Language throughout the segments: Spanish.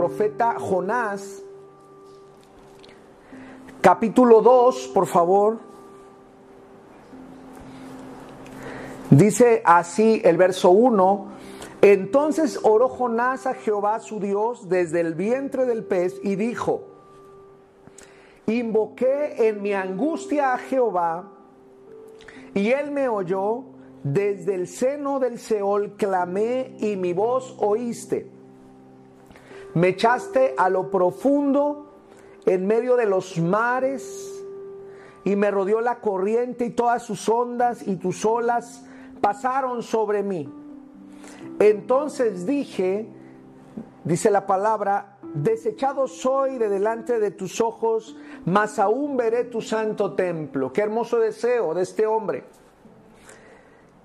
profeta Jonás, capítulo 2, por favor. Dice así el verso 1, entonces oró Jonás a Jehová su Dios desde el vientre del pez y dijo, invoqué en mi angustia a Jehová y él me oyó, desde el seno del Seol clamé y mi voz oíste. Me echaste a lo profundo en medio de los mares y me rodeó la corriente y todas sus ondas y tus olas pasaron sobre mí. Entonces dije, dice la palabra, desechado soy de delante de tus ojos, mas aún veré tu santo templo. Qué hermoso deseo de este hombre.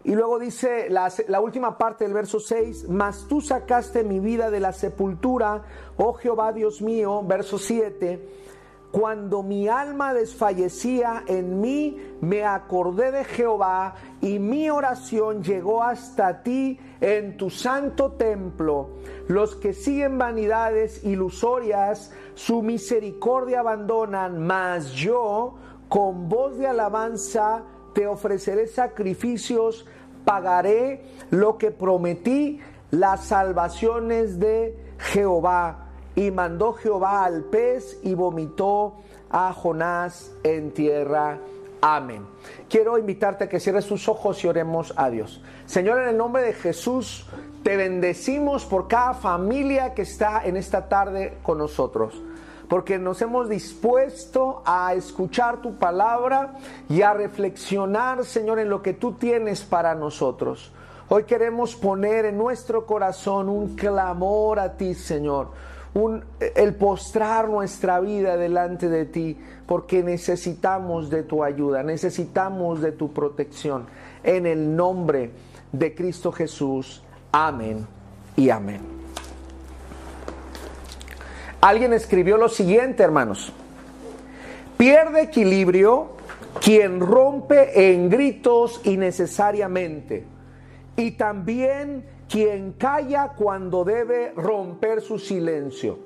Y luego dice la, última parte del verso 6, mas tú sacaste mi vida de la sepultura, oh Jehová Dios mío, verso 7 cuando mi alma desfallecía en mí, me acordé de Jehová y mi oración llegó hasta ti en tu santo templo. Los que siguen vanidades ilusorias, su misericordia abandonan, mas yo con voz de alabanza te ofreceré sacrificios, pagaré lo que prometí, las salvaciones de Jehová y mandó Jehová al pez y vomitó a Jonás en tierra. Amén. Quiero invitarte a que cierres tus ojos y oremos a Dios. Señor, en el nombre de Jesús, te bendecimos por cada familia que está en esta tarde con nosotros. Porque nos hemos dispuesto a escuchar tu palabra y a reflexionar, Señor, en lo que tú tienes para nosotros. Hoy queremos poner en nuestro corazón un clamor a ti, Señor el postrar nuestra vida delante de ti, porque necesitamos de tu ayuda, necesitamos de tu protección. En el nombre de Cristo Jesús. Amén y amén. Alguien escribió lo siguiente, hermanos. Pierde equilibrio quien rompe en gritos innecesariamente y también quien calla cuando debe romper su silencio.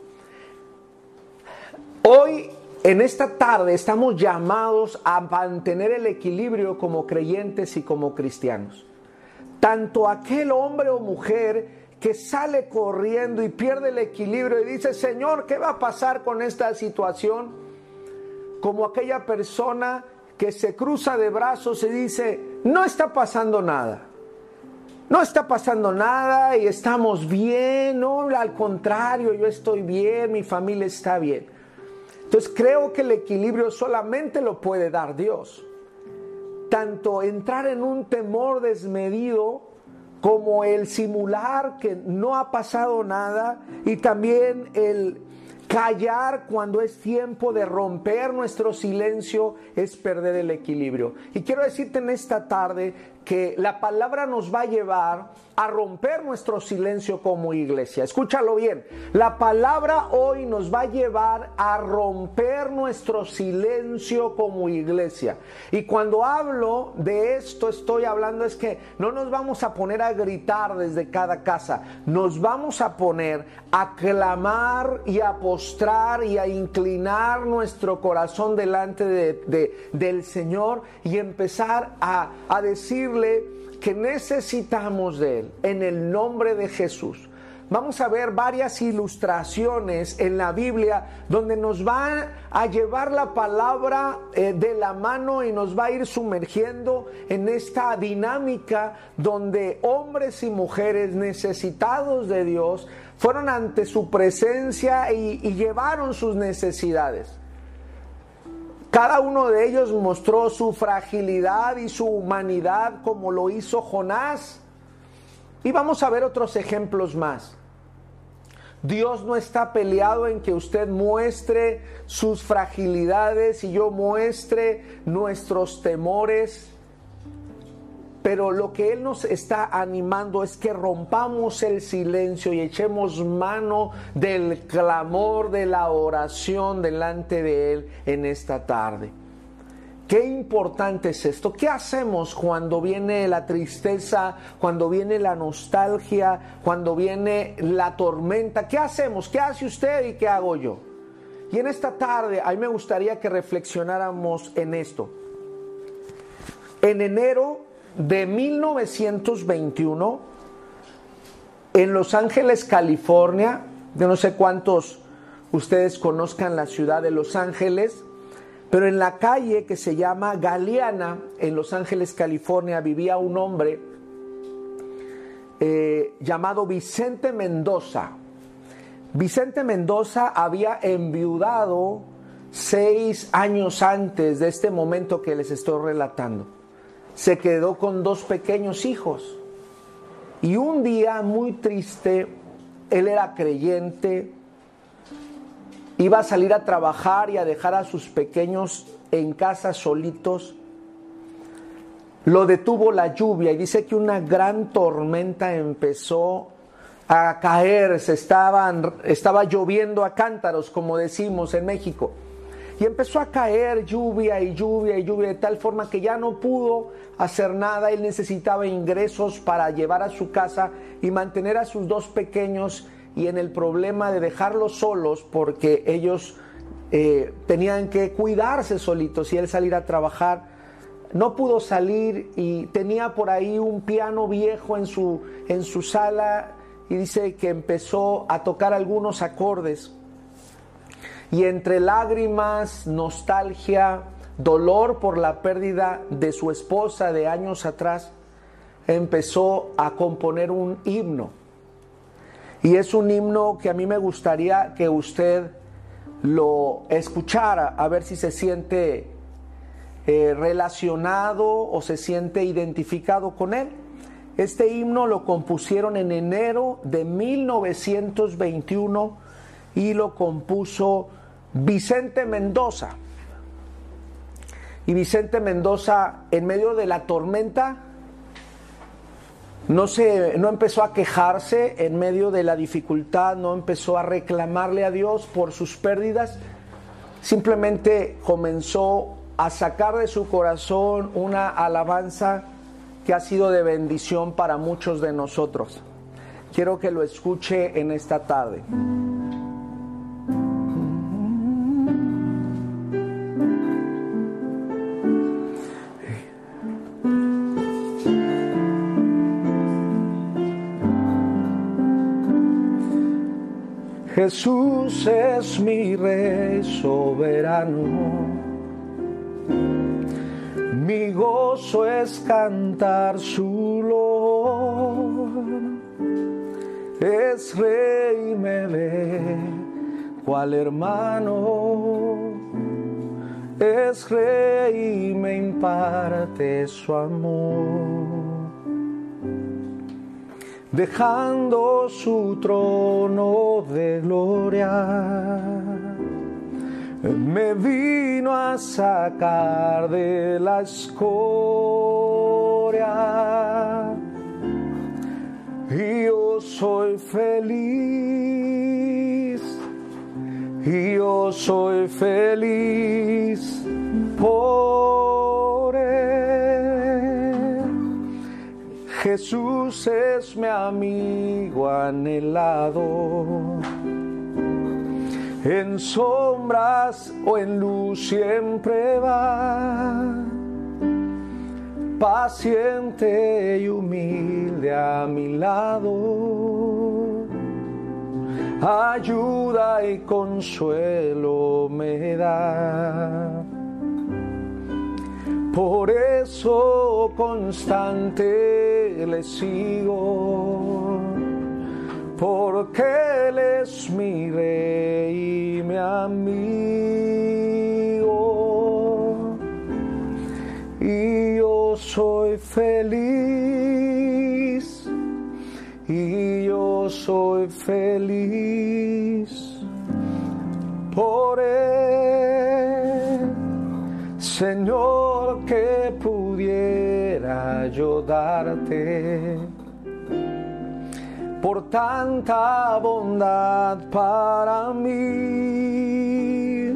Hoy, en esta tarde, estamos llamados a mantener el equilibrio como creyentes y como cristianos. Tanto aquel hombre o mujer que sale corriendo y pierde el equilibrio y dice, Señor, ¿qué va a pasar con esta situación? Como aquella persona que se cruza de brazos y dice, no está pasando nada no está pasando nada y estamos bien, no, al contrario, yo estoy bien, mi familia está bien. Entonces creo que el equilibrio solamente lo puede dar Dios. Tanto entrar en un temor desmedido como el simular que no ha pasado nada y también el callar cuando es tiempo de romper nuestro silencio es perder el equilibrio. Y quiero decirte en esta tarde que la palabra nos va a llevar a romper nuestro silencio como iglesia. Escúchalo bien, la palabra hoy nos va a llevar a romper nuestro silencio como iglesia. Y cuando hablo de esto, estoy hablando es que no nos vamos a poner a gritar desde cada casa, nos vamos a poner a clamar y a postrar y a inclinar nuestro corazón delante de, del Señor y empezar a, a decirle que necesitamos de Él en el nombre de Jesús. Vamos a ver varias ilustraciones en la Biblia donde nos va a llevar la palabra eh, de la mano y nos va a ir sumergiendo en esta dinámica donde hombres y mujeres necesitados de Dios fueron ante su presencia y llevaron sus necesidades. Cada uno de ellos mostró su fragilidad y su humanidad como lo hizo Jonás. Y vamos a ver otros ejemplos más. Dios no está peleado en que usted muestre sus fragilidades y yo muestre nuestros temores. Pero lo que Él nos está animando es que rompamos el silencio y echemos mano del clamor, de la oración delante de Él en esta tarde. Qué importante es esto. ¿Qué hacemos cuando viene la tristeza, cuando viene la nostalgia, cuando viene la tormenta? ¿Qué hacemos? ¿Qué hace usted y qué hago yo? Y en esta tarde a mí me gustaría que reflexionáramos en esto. En enero de 1921, en Los Ángeles, California, de no sé cuántos ustedes conozcan la ciudad de Los Ángeles, pero en la calle que se llama Galeana, en Los Ángeles, California, vivía un hombre eh, llamado Vicente Mendoza. Vicente Mendoza había enviudado seis años antes de este momento que les estoy relatando. Se quedó con dos pequeños hijos. Y un día muy triste, él era creyente, iba a salir a trabajar y a dejar a sus pequeños en casa solitos. Lo detuvo la lluvia y dice que una gran tormenta empezó a caer, se estaban, estaba lloviendo a cántaros, como decimos en México. Y empezó a caer lluvia y lluvia y lluvia de tal forma que ya no pudo hacer nada. Él necesitaba ingresos para llevar a su casa y mantener a sus dos pequeños y en el problema de dejarlos solos porque ellos eh, tenían que cuidarse solitos y él salir a trabajar. No pudo salir y tenía por ahí un piano viejo en su, en su sala y dice que empezó a tocar algunos acordes. Y entre lágrimas, nostalgia, dolor por la pérdida de su esposa de años atrás, empezó a componer un himno. Y es un himno que a mí me gustaría que usted lo escuchara, a ver si se siente eh, relacionado o se siente identificado con él. Este himno lo compusieron en enero de 1921 y lo compuso Vicente Mendoza. Y Vicente Mendoza, en medio de la tormenta, no, se, no empezó a quejarse en medio de la dificultad, no empezó a reclamarle a Dios por sus pérdidas, simplemente comenzó a sacar de su corazón una alabanza que ha sido de bendición para muchos de nosotros. Quiero que lo escuche en esta tarde. Jesús es mi rey soberano. Mi gozo es cantar su lor. Es rey me ve, cual hermano. Es rey me imparte su amor dejando su trono de gloria. Me vino a sacar de la escoria. Yo soy feliz. Yo soy feliz por Jesús es mi amigo anhelado. En sombras o en luz siempre va. Paciente y humilde a mi lado. Ayuda y consuelo me da por eso constante le sigo, porque Él es mi rey y mi amigo. Y yo soy feliz, y yo soy feliz. Por Él, Señor que pudiera yo darte por tanta bondad para mí.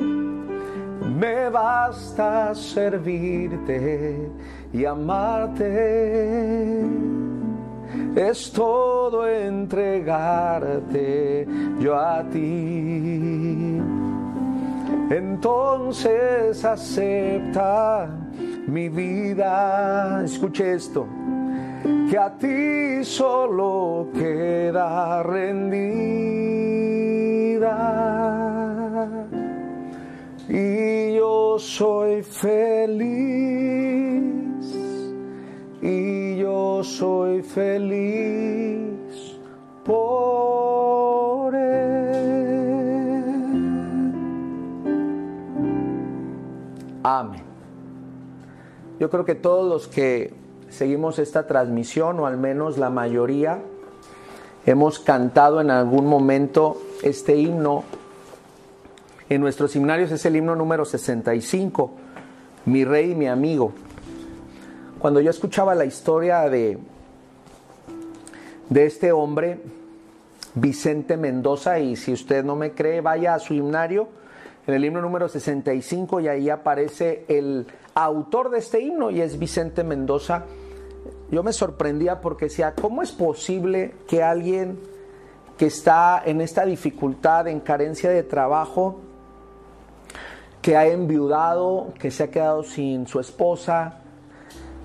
me basta servirte y amarte. Es todo entregarte yo a ti. Entonces acepta mi vida. Escuche esto. Que a ti solo queda rendida y yo soy feliz, y yo soy feliz Amén. Yo creo que todos los que seguimos esta transmisión, o al menos la mayoría, hemos cantado en algún momento este himno en nuestros seminarios es el himno número 65, Mi Rey y mi Amigo. Cuando yo escuchaba la historia de, de este hombre, Vicente Mendoza, y si usted no me cree, vaya a su himnario, en el himno número 65, y ahí aparece el autor de este himno, y es Vicente Mendoza. Yo me sorprendía porque decía, ¿cómo es posible que alguien que está en esta dificultad, en carencia de trabajo, que ha enviudado, que se ha quedado sin su esposa,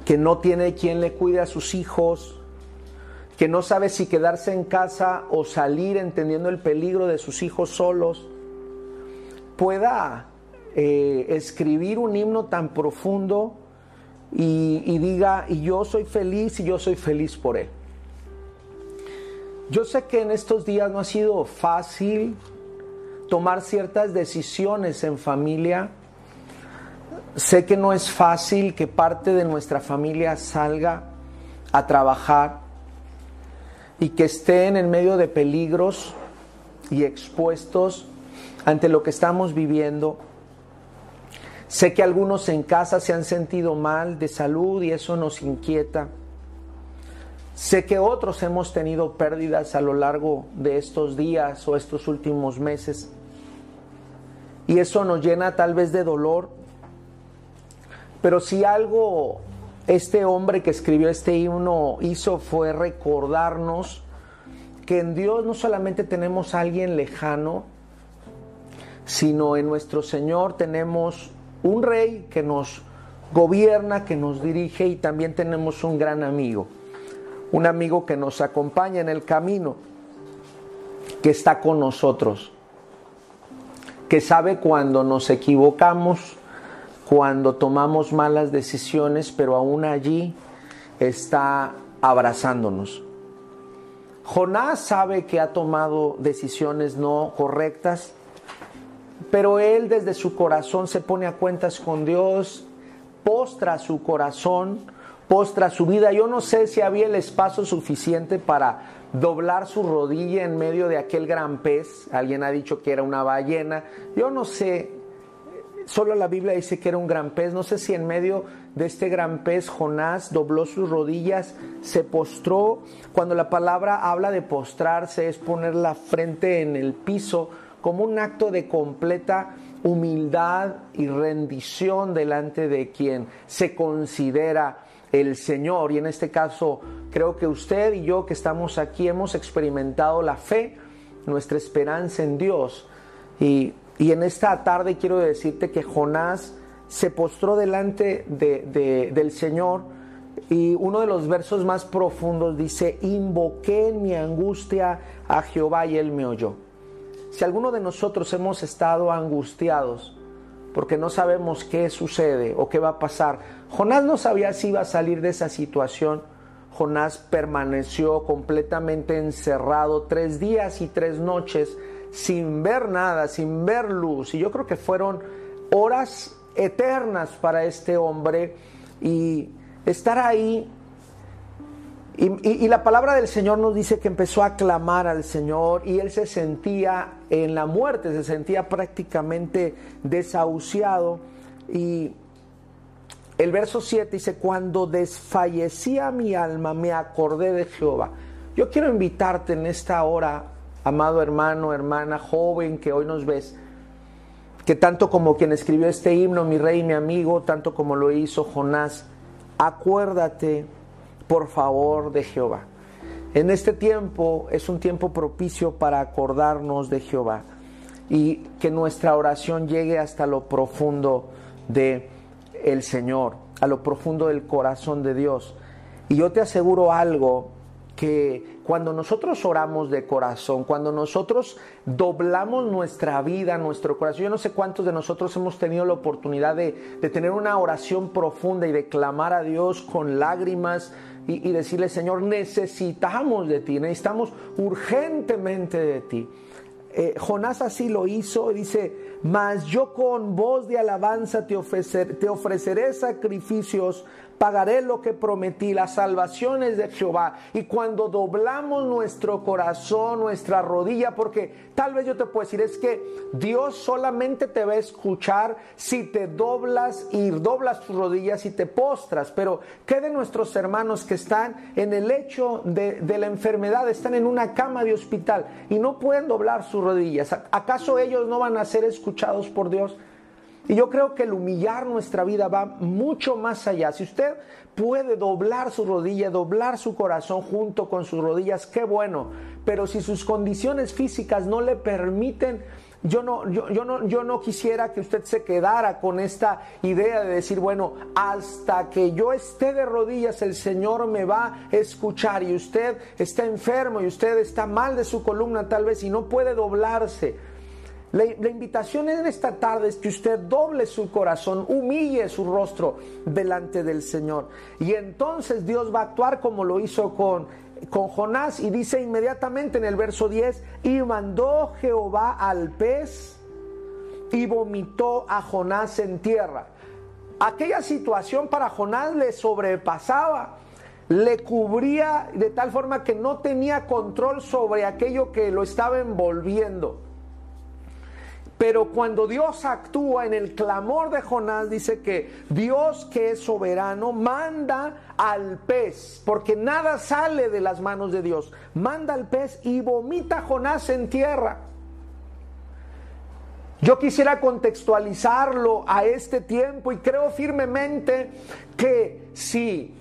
que no tiene quien le cuide a sus hijos, que no sabe si quedarse en casa o salir entendiendo el peligro de sus hijos solos, pueda eh, escribir un himno tan profundo y, y diga, y yo soy feliz y yo soy feliz por él. Yo sé que en estos días no ha sido fácil, tomar ciertas decisiones en familia. Sé que no es fácil que parte de nuestra familia salga a trabajar y que estén en medio de peligros y expuestos ante lo que estamos viviendo. Sé que algunos en casa se han sentido mal de salud y eso nos inquieta. Sé que otros hemos tenido pérdidas a lo largo de estos días o estos últimos meses y eso nos llena tal vez de dolor. Pero si algo este hombre que escribió este himno hizo fue recordarnos que en Dios no solamente tenemos a alguien lejano, sino en nuestro Señor tenemos un rey que nos gobierna, que nos dirige y también tenemos un gran amigo, un amigo que nos acompaña en el camino, que está con nosotros que sabe cuando nos equivocamos, cuando tomamos malas decisiones, pero aún allí está abrazándonos. Jonás sabe que ha tomado decisiones no correctas, pero él desde su corazón se pone a cuentas con Dios, postra su corazón, postra su vida. Yo no sé si había el espacio suficiente para doblar su rodilla en medio de aquel gran pez. Alguien ha dicho que era una ballena. Yo no sé, solo la Biblia dice que era un gran pez. No sé si en medio de este gran pez Jonás dobló sus rodillas, se postró. Cuando la palabra habla de postrarse es poner la frente en el piso como un acto de completa humildad y rendición delante de quien se considera el Señor. Y en este caso, creo que usted y yo que estamos aquí hemos experimentado la fe, nuestra esperanza en Dios. Y, en esta tarde quiero decirte que Jonás se postró delante del Señor y uno de los versos más profundos dice, invoqué en mi angustia a Jehová y él me oyó. Si alguno de nosotros hemos estado angustiados, porque no sabemos qué sucede o qué va a pasar. Jonás no sabía si iba a salir de esa situación. Jonás permaneció completamente encerrado tres días y tres noches sin ver nada, sin ver luz. Y yo creo que fueron horas eternas para este hombre y estar ahí y, la palabra del Señor nos dice que empezó a clamar al Señor y él se sentía en la muerte, se sentía prácticamente desahuciado. Y el verso 7 dice, cuando desfallecía mi alma, me acordé de Jehová. Yo quiero invitarte en esta hora, amado hermano, hermana, joven que hoy nos ves, que tanto como quien escribió este himno, mi rey, mi amigo, tanto como lo hizo Jonás, acuérdate, por favor, de Jehová. En este tiempo es un tiempo propicio para acordarnos de Jehová y que nuestra oración llegue hasta lo profundo de el Señor, a lo profundo del corazón de Dios. Y yo te aseguro algo, que cuando nosotros oramos de corazón, cuando nosotros doblamos nuestra vida, nuestro corazón, yo no sé cuántos de nosotros hemos tenido la oportunidad de, tener una oración profunda y de clamar a Dios con lágrimas y, decirle, Señor, necesitamos de ti, necesitamos urgentemente de ti. Eh, Jonás así lo hizo, dice, mas yo con voz de alabanza te ofreceré sacrificios pagaré lo que prometí, las salvaciones de Jehová. Y cuando doblamos nuestro corazón, nuestra rodilla, porque tal vez yo te puedo decir, es que Dios solamente te va a escuchar si te doblas y doblas tus rodillas y te postras. Pero ¿qué de nuestros hermanos que están en el lecho de, de la enfermedad, están en una cama de hospital y no pueden doblar sus rodillas? ¿Acaso ellos no van a ser escuchados por Dios? Y yo creo que el humillar nuestra vida va mucho más allá. Si usted puede doblar su rodilla, doblar su corazón junto con sus rodillas, qué bueno. Pero si sus condiciones físicas no le permiten, yo no, yo, no, yo no quisiera que usted se quedara con esta idea de decir, bueno, hasta que yo esté de rodillas, el Señor me va a escuchar. Y usted está enfermo y usted está mal de su columna tal vez y no puede doblarse la, invitación en esta tarde es que usted doble su corazón, humille su rostro delante del Señor. Y entonces Dios va a actuar como lo hizo con, con Jonás y dice inmediatamente en el verso 10, y mandó Jehová al pez y vomitó a Jonás en tierra. Aquella situación para Jonás le sobrepasaba le cubría de tal forma que no tenía control sobre aquello que lo estaba envolviendo. Pero cuando Dios actúa en el clamor de Jonás, dice que Dios que es soberano manda al pez, porque nada sale de las manos de Dios. Manda al pez y vomita a Jonás en tierra. Yo quisiera contextualizarlo a este tiempo y creo firmemente que si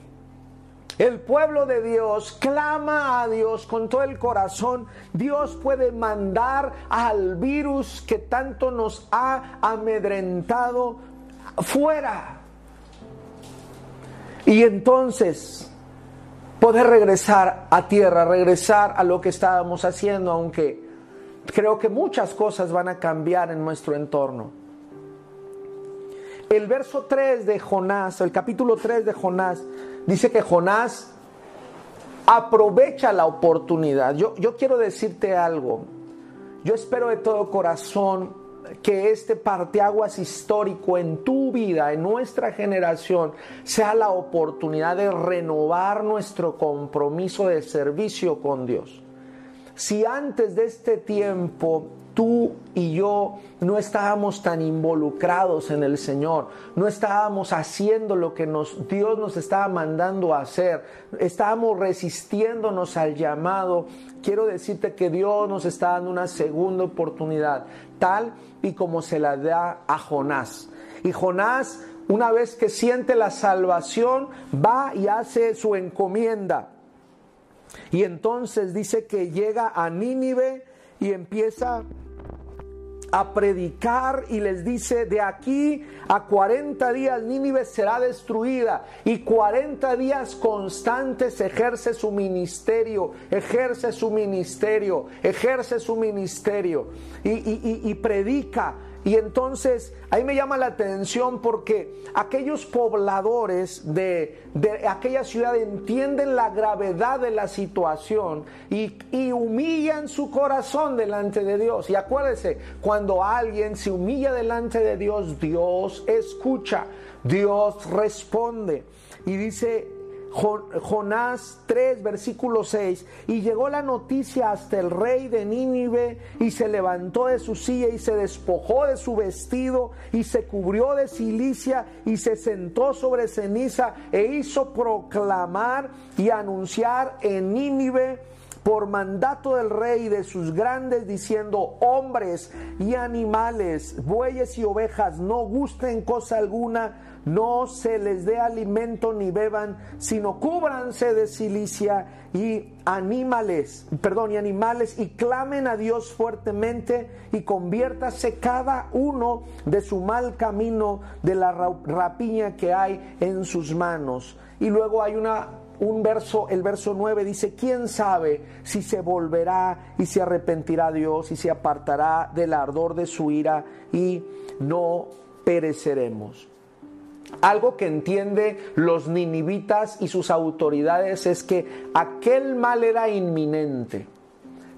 el pueblo de Dios clama a Dios con todo el corazón. Dios puede mandar al virus que tanto nos ha amedrentado fuera. Y entonces poder regresar a tierra, regresar a lo que estábamos haciendo, aunque creo que muchas cosas van a cambiar en nuestro entorno. El verso 3 de Jonás, el capítulo 3 de Jonás, dice que Jonás aprovecha la oportunidad. Yo, yo quiero decirte algo. Yo espero de todo corazón que este parteaguas histórico en tu vida, en nuestra generación, sea la oportunidad de renovar nuestro compromiso de servicio con Dios. Si antes de este tiempo tú y yo no estábamos tan involucrados en el Señor, no estábamos haciendo lo que Dios nos estaba mandando a hacer, estábamos resistiéndonos al llamado. Quiero decirte que Dios nos está dando una segunda oportunidad, tal y como se la da a Jonás. Y Jonás, una vez que siente la salvación, va y hace su encomienda. Y entonces dice que llega a Nínive y empieza a predicar y les dice, de aquí a 40 días Nínive será destruida y 40 días constantes ejerce su ministerio, ejerce su ministerio, ejerce su ministerio y, y predica y entonces ahí me llama la atención porque aquellos pobladores de, aquella ciudad entienden la gravedad de la situación y, y, humillan su corazón delante de Dios. Y acuérdese, cuando alguien se humilla delante de Dios, Dios escucha, Dios responde. Y dice Jonás 3, versículo 6, y llegó la noticia hasta el rey de Nínive, y se levantó de su silla y se despojó de su vestido, y se cubrió de silicia, y se sentó sobre ceniza, e hizo proclamar y anunciar en Nínive por mandato del rey de sus grandes, diciendo, hombres y animales, bueyes y ovejas, no gusten cosa alguna, no se les dé alimento ni beban, sino cúbranse de silicia y animales, perdón, y animales y clamen a Dios fuertemente y conviértase cada uno de su mal camino de la rapiña que hay en sus manos. Y luego hay una un verso, el verso 9 dice, ¿quién sabe si se volverá y se arrepentirá Dios y se apartará del ardor de su ira y no pereceremos? Algo que entiende los ninivitas y sus autoridades es que aquel mal era inminente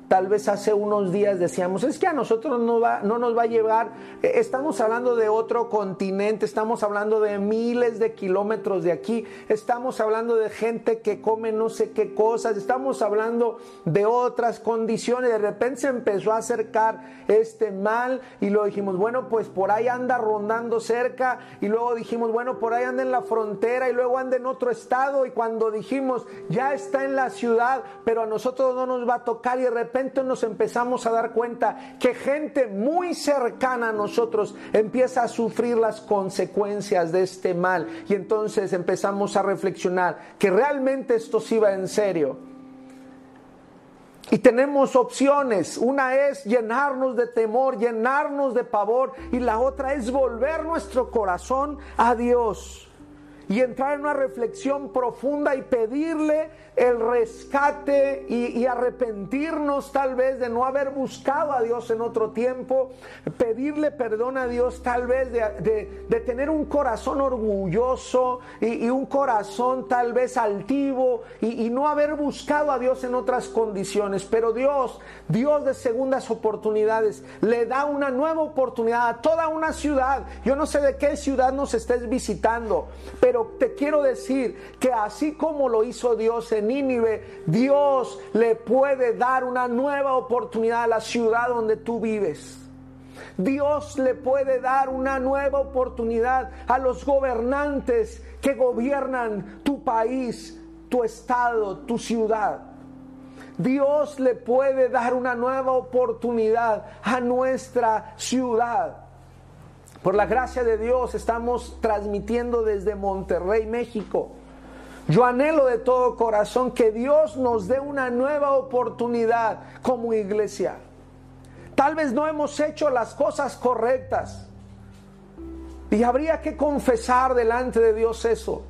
Tal vez hace unos días decíamos, es que a nosotros no, va, no nos va a llevar, eh, estamos hablando de otro continente, estamos hablando de miles de kilómetros de aquí, estamos hablando de gente que come no sé qué cosas, estamos hablando de otras condiciones. De repente se empezó a acercar este mal y lo dijimos, bueno, pues por ahí anda rondando cerca y luego dijimos, bueno, por ahí anda en la frontera y luego anda en otro estado y cuando dijimos, ya está en la ciudad, pero a nosotros no nos va a tocar y de repente nos empezamos a dar cuenta que gente muy cercana a nosotros empieza a sufrir las consecuencias de este mal. Y entonces empezamos a reflexionar que realmente esto sí va en serio. Y tenemos opciones. Una es llenarnos de temor, llenarnos de pavor. Y la otra es volver nuestro corazón a Dios. Y entrar en una reflexión profunda y pedirle el rescate y, arrepentirnos tal vez de no haber buscado a Dios en otro tiempo, pedirle perdón a Dios tal vez de, tener un corazón orgulloso y, un corazón tal vez altivo y, y no haber buscado a Dios en otras condiciones. Pero Dios, Dios de segundas oportunidades, le da una nueva oportunidad a toda una ciudad. Yo no sé de qué ciudad nos estés visitando, pero te quiero decir que así como lo hizo Dios en Nínive, Dios le puede dar una nueva oportunidad a la ciudad donde tú vives. Dios le puede dar una nueva oportunidad a los gobernantes que gobiernan tu país, tu estado, tu ciudad. Dios le puede dar una nueva oportunidad a nuestra ciudad. Por la gracia de Dios estamos transmitiendo desde Monterrey, México. Yo anhelo de todo corazón que Dios nos dé una nueva oportunidad como iglesia. Tal vez no hemos hecho las cosas correctas. Y habría que confesar delante de Dios eso.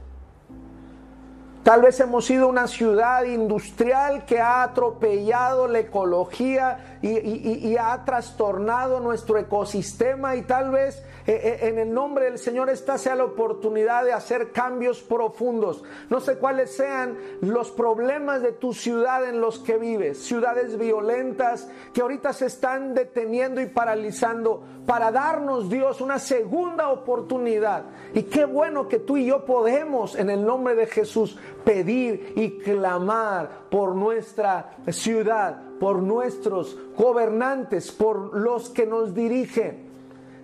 Tal vez hemos sido una ciudad industrial que ha atropellado la ecología y, ha trastornado nuestro ecosistema y tal vez eh, eh, en el nombre del Señor esta sea la oportunidad de hacer cambios profundos. No sé cuáles sean los problemas de tu ciudad en los que vives, ciudades violentas que ahorita se están deteniendo y paralizando para darnos Dios una segunda oportunidad. Y qué bueno que tú y yo podemos en el nombre de Jesús pedir y clamar por nuestra ciudad, por nuestros gobernantes, por los que nos dirigen.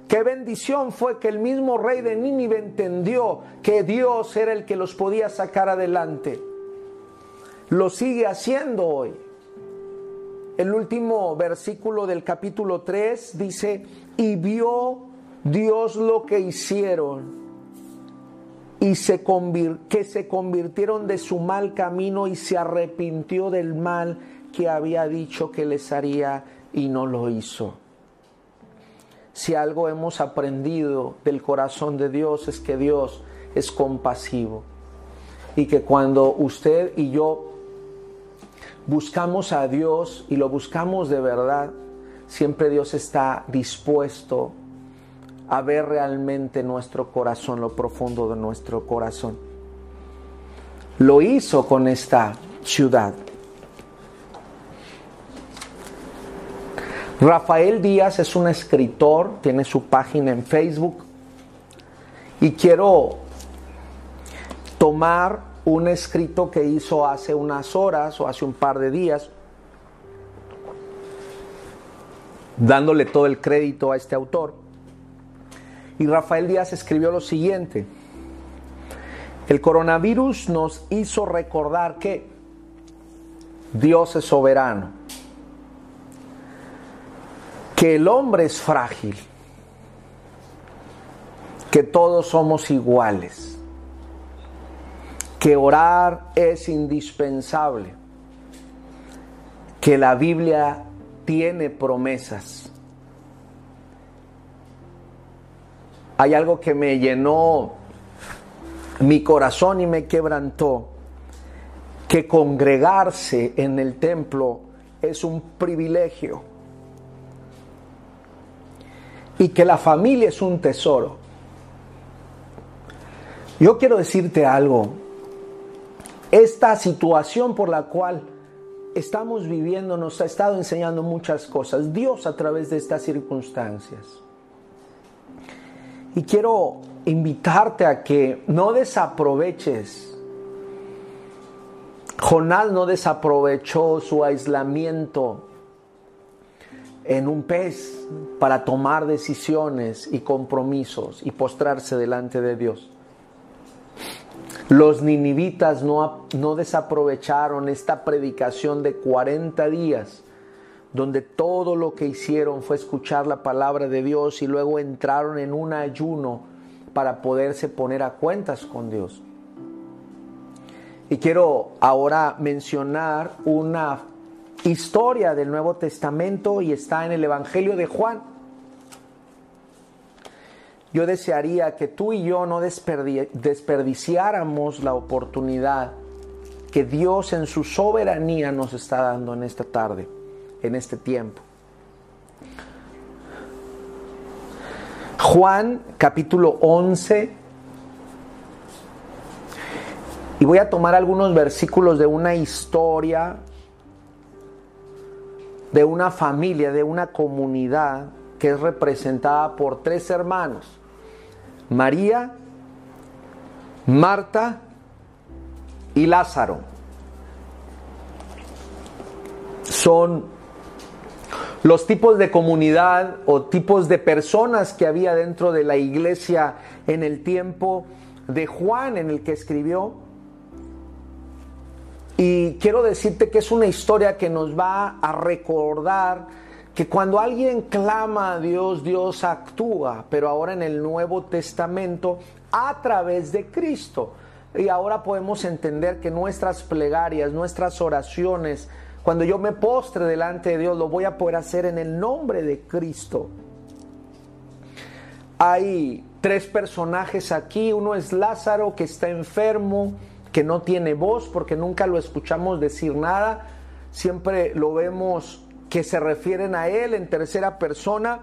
Qué bendición fue que el mismo rey de Nínive entendió que Dios era el que los podía sacar adelante. Lo sigue haciendo hoy. El último versículo del capítulo 3 dice, y vio Dios lo que hicieron y se que se convirtieron de su mal camino y se arrepintió del mal que había dicho que les haría y no lo hizo. Si algo hemos aprendido del corazón de Dios es que Dios es compasivo y que cuando usted y yo buscamos a Dios y lo buscamos de verdad, siempre Dios está dispuesto a ver realmente nuestro corazón, lo profundo de nuestro corazón. Lo hizo con esta ciudad. Rafael Díaz es un escritor, tiene su página en Facebook y quiero tomar un escrito que hizo hace unas horas o hace un par de días, dándole todo el crédito a este autor. Y Rafael Díaz escribió lo siguiente. El coronavirus nos hizo recordar que Dios es soberano, que el hombre es frágil, que todos somos iguales, que orar es indispensable, que la Biblia tiene promesas. Hay algo que me llenó mi corazón y me quebrantó, que congregarse en el templo es un privilegio y que la familia es un tesoro. Yo quiero decirte algo. Esta situación por la cual estamos viviendo nos ha estado enseñando muchas cosas. Dios a través de estas circunstancias. Y quiero invitarte a que no desaproveches. Jonás no desaprovechó su aislamiento en un pez para tomar decisiones y compromisos y postrarse delante de Dios. Los ninivitas no, no desaprovecharon esta predicación de 40 días, donde todo lo que hicieron fue escuchar la palabra de Dios y luego entraron en un ayuno para poderse poner a cuentas con Dios. Y quiero ahora mencionar una historia del Nuevo Testamento y está en el Evangelio de Juan. Yo desearía que tú y yo no desperdiciáramos la oportunidad que Dios en su soberanía nos está dando en esta tarde, en este tiempo. Juan capítulo 11. Y voy a tomar algunos versículos de una historia, de una familia, de una comunidad que es representada por tres hermanos. María, Marta y Lázaro. Son los tipos de comunidad o tipos de personas que había dentro de la iglesia en el tiempo de Juan en el que escribió. Y quiero decirte que es una historia que nos va a recordar que cuando alguien clama a Dios, Dios actúa, pero ahora en el Nuevo Testamento a través de Cristo. Y ahora podemos entender que nuestras plegarias, nuestras oraciones, cuando yo me postre delante de Dios, lo voy a poder hacer en el nombre de Cristo. Hay tres personajes aquí. Uno es Lázaro, que está enfermo, que no tiene voz, porque nunca lo escuchamos decir nada. Siempre lo vemos que se refieren a Él en tercera persona.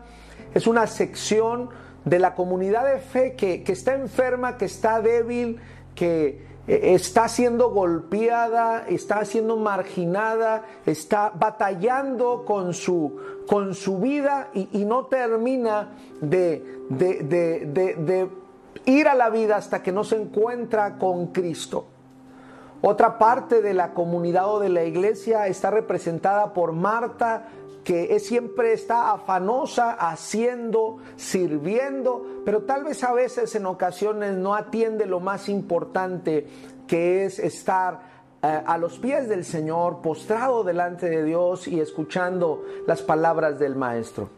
Es una sección de la comunidad de fe que, está enferma, que está débil, que está siendo golpeada, está siendo marginada, está batallando con su, con su vida y, no termina de, de ir a la vida hasta que no se encuentra con Cristo. Otra parte de la comunidad o de la iglesia está representada por Marta, que siempre está afanosa, haciendo, sirviendo, pero tal vez a veces en ocasiones no atiende lo más importante, que es estar eh, a los pies del Señor, postrado delante de Dios y escuchando las palabras del Maestro.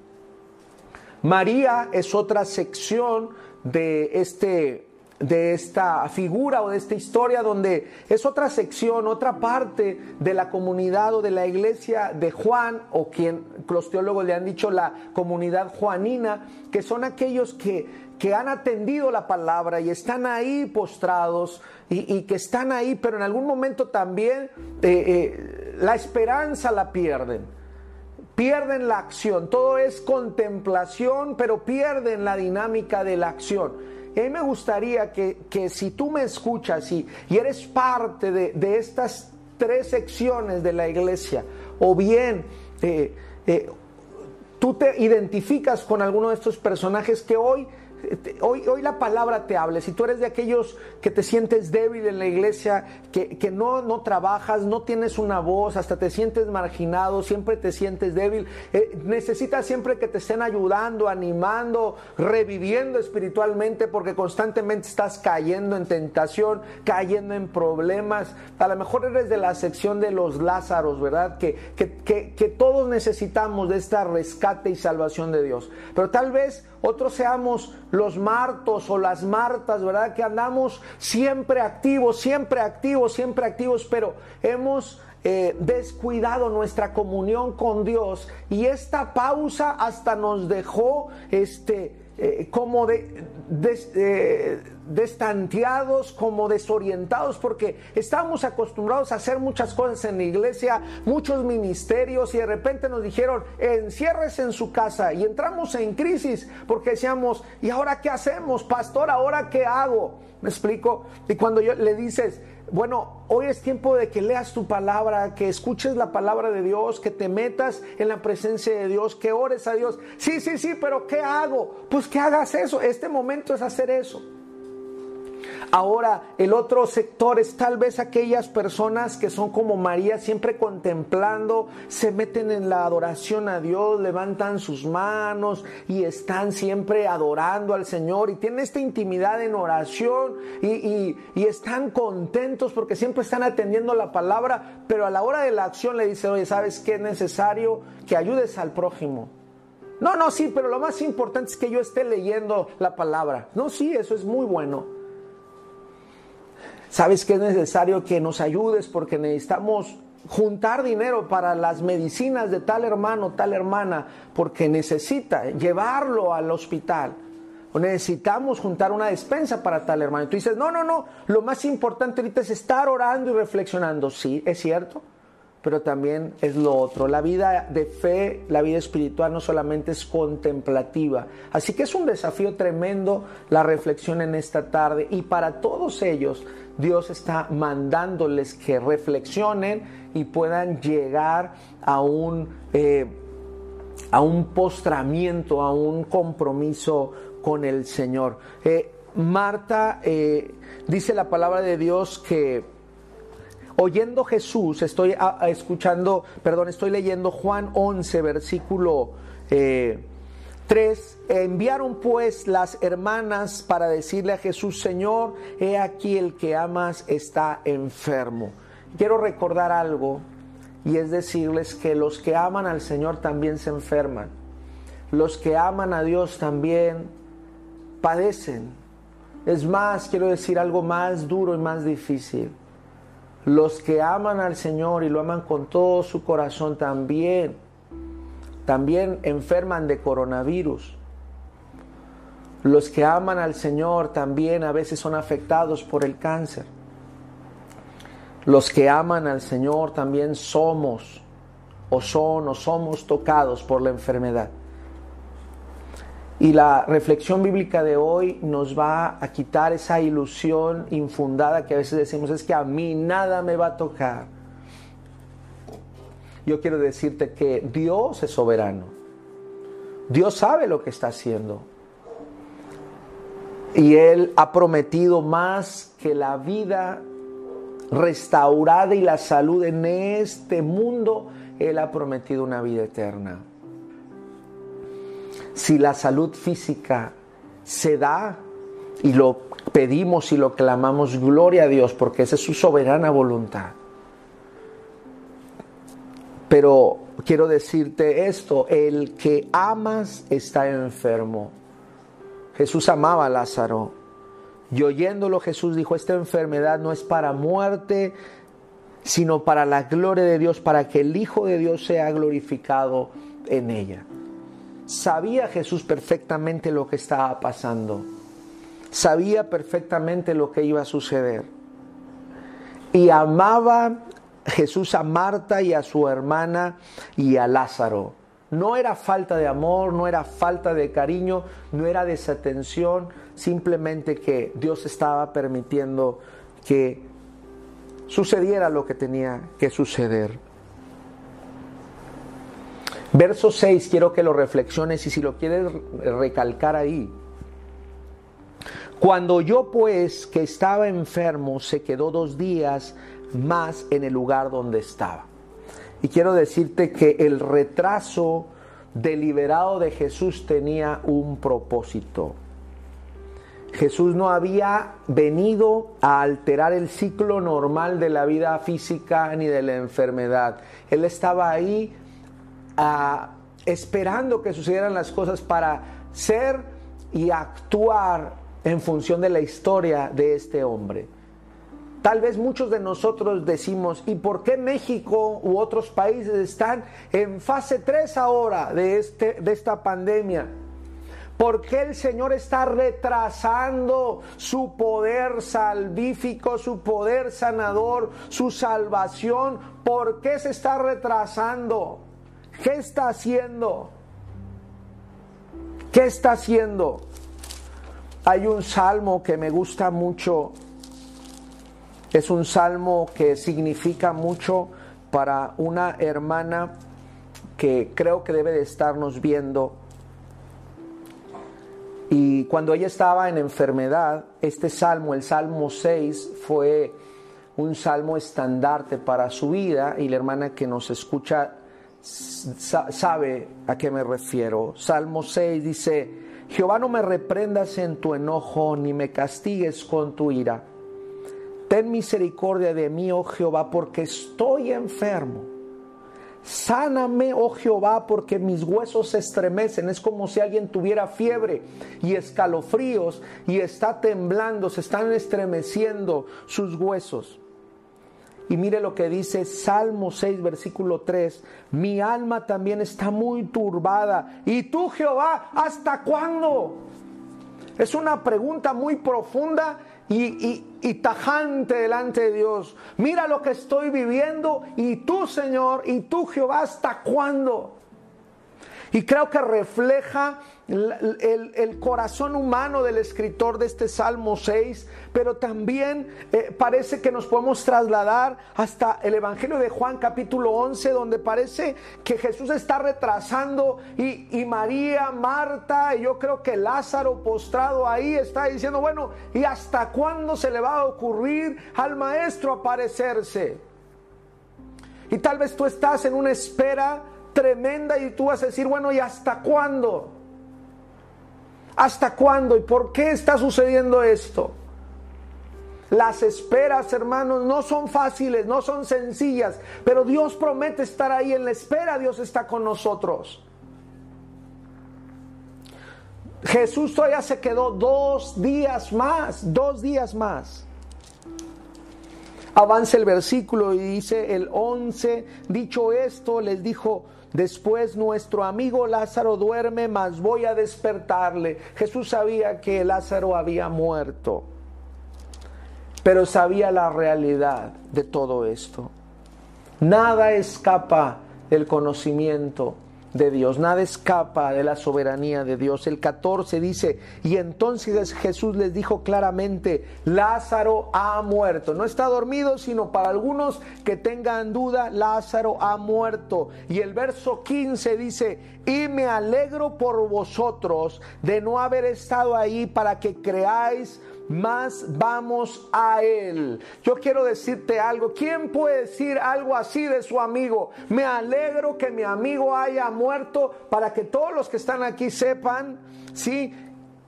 María es otra sección de este de esta figura o de esta historia donde es otra sección, otra parte de la comunidad o de la iglesia de Juan o quien los teólogos le han dicho la comunidad juanina, que son aquellos que, que han atendido la palabra y están ahí postrados y, que están ahí, pero en algún momento también eh, eh, la esperanza la pierden pierden la acción. Todo es contemplación, pero pierden la dinámica de la acción. A mí me gustaría que, si tú me escuchas y, y eres parte de, estas tres secciones de la iglesia, o bien eh, eh, tú te identificas con alguno de estos personajes que hoy hoy, hoy la palabra te hable. Si tú eres de aquellos que te sientes débil en la iglesia, que, que no, no trabajas, no tienes una voz, hasta te sientes marginado, siempre te sientes débil, eh, necesitas siempre que te estén ayudando, animando, reviviendo espiritualmente, porque constantemente estás cayendo en tentación, cayendo en problemas. A lo mejor eres de la sección de los Lázaros, ¿verdad? Que, que, que, que todos necesitamos de esta rescate y salvación de Dios. Pero tal vez otros seamos los Martos o las Martas, ¿verdad? Que andamos siempre activos, siempre activos, siempre activos, pero hemos eh, descuidado nuestra comunión con Dios y esta pausa hasta nos dejó este, eh, como de, eh, destanteados, como desorientados, porque estamos acostumbrados a hacer muchas cosas en la iglesia, muchos ministerios, y de repente nos dijeron, enciérrese en su casa, y entramos en crisis, porque decíamos, ¿y ahora qué hacemos, pastor? ¿Ahora qué hago? ¿Me explico? Y cuando yo, le dices, bueno, hoy es tiempo de que leas tu palabra, que escuches la palabra de Dios, que te metas en la presencia de Dios, que ores a Dios. Sí, sí, sí, pero ¿qué hago? Pues que hagas eso. Este momento es hacer eso. Ahora, el otro sector es tal vez aquellas personas que son como María, siempre contemplando, se meten en la adoración a Dios, levantan sus manos y están siempre adorando al Señor y tienen esta intimidad en oración y, están contentos porque siempre están atendiendo la palabra, pero a la hora de la acción le dicen, oye, ¿sabes qué es necesario? Que ayudes al prójimo. No, no, sí, pero lo más importante es que yo esté leyendo la palabra. No, sí, eso es muy bueno. Sabes que es necesario que nos ayudes porque necesitamos juntar dinero para las medicinas de tal hermano, tal hermana, porque necesita llevarlo al hospital. O necesitamos juntar una despensa para tal hermano. Y tú dices, no, no, no, lo más importante ahorita es estar orando y reflexionando. Sí, es cierto, pero también es lo otro. La vida de fe, la vida espiritual no solamente es contemplativa. Así que es un desafío tremendo la reflexión en esta tarde. Y para todos ellos, Dios está mandándoles que reflexionen y puedan llegar a un, eh, a un postramiento, a un compromiso con el Señor. Eh, Marta eh, dice la palabra de Dios que oyendo Jesús, estoy escuchando, perdón, estoy leyendo Juan 11, versículo 3. Enviaron pues las hermanas para decirle a Jesús, Señor, he aquí el que amas está enfermo. Quiero recordar algo y es decirles que los que aman al Señor también se enferman. Los que aman a Dios también padecen. Es más, quiero decir algo más duro y más difícil. Los que aman al Señor y lo aman con todo su corazón también también enferman de coronavirus. Los que aman al Señor también a veces son afectados por el cáncer. Los que aman al Señor también somos o son o somos tocados por la enfermedad. Y la reflexión bíblica de hoy nos va a quitar esa ilusión infundada que a veces decimos es que a mí nada me va a tocar yo quiero decirte que Dios es soberano. Dios sabe lo que está haciendo. Y Él ha prometido más que la vida restaurada y la salud en este mundo. Él ha prometido una vida eterna. Si la salud física se da y lo pedimos y lo clamamos, gloria a Dios, porque esa es su soberana voluntad. Pero quiero decirte esto, el que amas está enfermo. Jesús amaba a Lázaro. Y oyéndolo Jesús dijo, esta enfermedad no es para muerte, sino para la gloria de Dios, para que el Hijo de Dios sea glorificado en ella. Sabía Jesús perfectamente lo que estaba pasando. Sabía perfectamente lo que iba a suceder. Y amaba Jesús a Marta y a su hermana y a Lázaro. No era falta de amor, no era falta de cariño, no era desatención, simplemente que Dios estaba permitiendo que sucediera lo que tenía que suceder. Verso 6, quiero que lo reflexiones y si lo quieres recalcar ahí. Cuando yo pues, que estaba enfermo, se quedó dos días más en el lugar donde estaba. Y quiero decirte que el retraso deliberado de Jesús tenía un propósito. Jesús no había venido a alterar el ciclo normal de la vida física ni de la enfermedad. Él estaba ahí ah, esperando que sucedieran las cosas para ser y actuar en función de la historia de este hombre. Tal vez muchos de nosotros decimos, ¿y por qué México u otros países están en fase 3 ahora de, este, de esta pandemia? ¿Por qué el Señor está retrasando su poder salvífico, su poder sanador, su salvación? ¿Por qué se está retrasando? ¿Qué está haciendo? ¿Qué está haciendo? Hay un salmo que me gusta mucho. Es un salmo que significa mucho para una hermana que creo que debe de estarnos viendo y cuando ella estaba en enfermedad, este salmo, el Salmo 6, fue un salmo estandarte para su vida y la hermana que nos escucha sabe a qué me refiero. Salmo 6 dice, Jehová no me reprendas en tu enojo ni me castigues con tu ira. Ten misericordia de mí, oh Jehová, porque estoy enfermo. Sáname, oh Jehová, porque mis huesos se estremecen. Es como si alguien tuviera fiebre y escalofríos y está temblando, se están estremeciendo sus huesos. Y mire lo que dice Salmo 6, versículo 3. Mi alma también está muy turbada. ¿Y tú, Jehová, hasta cuándo? Es una pregunta muy profunda y, tajante delante de Dios. Mira lo que estoy viviendo y tú, Señor, y tú, Jehová, ¿hasta cuándo? Y creo que refleja el, corazón humano del escritor de este Salmo 6, pero también eh, parece que nos podemos trasladar hasta el Evangelio de Juan capítulo 11, donde parece que Jesús está retrasando y, y María, Marta, y yo creo que Lázaro postrado ahí está diciendo, bueno, ¿y hasta cuándo se le va a ocurrir al maestro aparecerse? Y tal vez tú estás en una espera tremenda y tú vas a decir, bueno, ¿y hasta cuándo? ¿Hasta cuándo? ¿Y por qué está sucediendo esto? Las esperas, hermanos, no son fáciles, no son sencillas, pero Dios promete estar ahí en la espera, Dios está con nosotros. Jesús todavía se quedó dos días más, dos días más. Avanza el versículo y dice el 11, dicho esto, les dijo, Después nuestro amigo Lázaro duerme, mas voy a despertarle. Jesús sabía que Lázaro había muerto, pero sabía la realidad de todo esto. Nada escapa del conocimiento de Dios, nada escapa de la soberanía de Dios. El 14 dice, y entonces Jesús les dijo claramente, Lázaro ha muerto. No está dormido, sino para algunos que tengan duda, Lázaro ha muerto. Y el verso 15 dice, y me alegro por vosotros de no haber estado ahí para que creáis más vamos a Él. Yo quiero decirte algo. ¿Quién puede decir algo así de su amigo? Me alegro que mi amigo haya muerto para que todos los que están aquí sepan, ¿sí?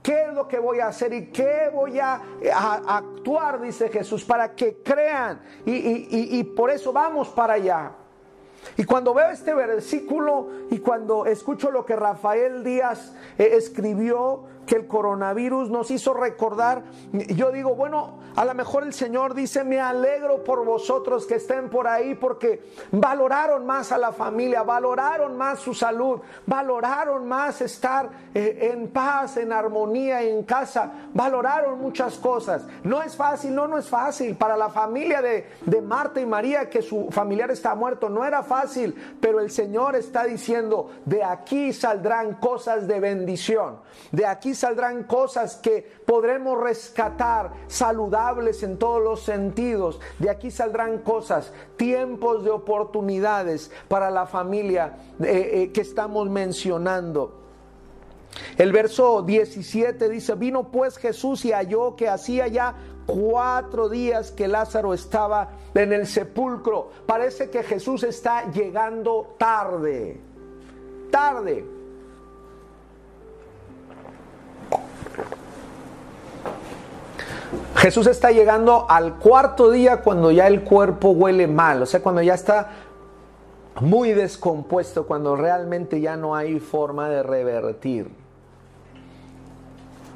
¿Qué es lo que voy a hacer y qué voy a, actuar? Dice Jesús, para que crean. Y, por eso vamos para allá. Y cuando veo este versículo y cuando escucho lo que Rafael Díaz eh, escribió, que el coronavirus nos hizo recordar. Yo digo, bueno, a lo mejor el Señor dice, me alegro por vosotros que estén por ahí porque valoraron más a la familia, valoraron más su salud, valoraron más estar eh, en paz, en armonía, en casa, valoraron muchas cosas. No es fácil, no, no es fácil. Para la familia de, de Marta y María, que su familiar está muerto, no era fácil, pero el Señor está diciendo, de aquí saldrán cosas de bendición, de aquí saldrán cosas que podremos rescatar, saludables en todos los sentidos. De aquí saldrán cosas, tiempos de oportunidades para la familia eh, eh, que estamos mencionando. El verso 17 dice, vino pues Jesús y halló que hacía ya cuatro días que Lázaro estaba en el sepulcro. Parece que Jesús está llegando tarde, tarde. Jesús está llegando al cuarto día cuando ya el cuerpo huele mal, o sea, cuando ya está muy descompuesto, cuando realmente ya no hay forma de revertir.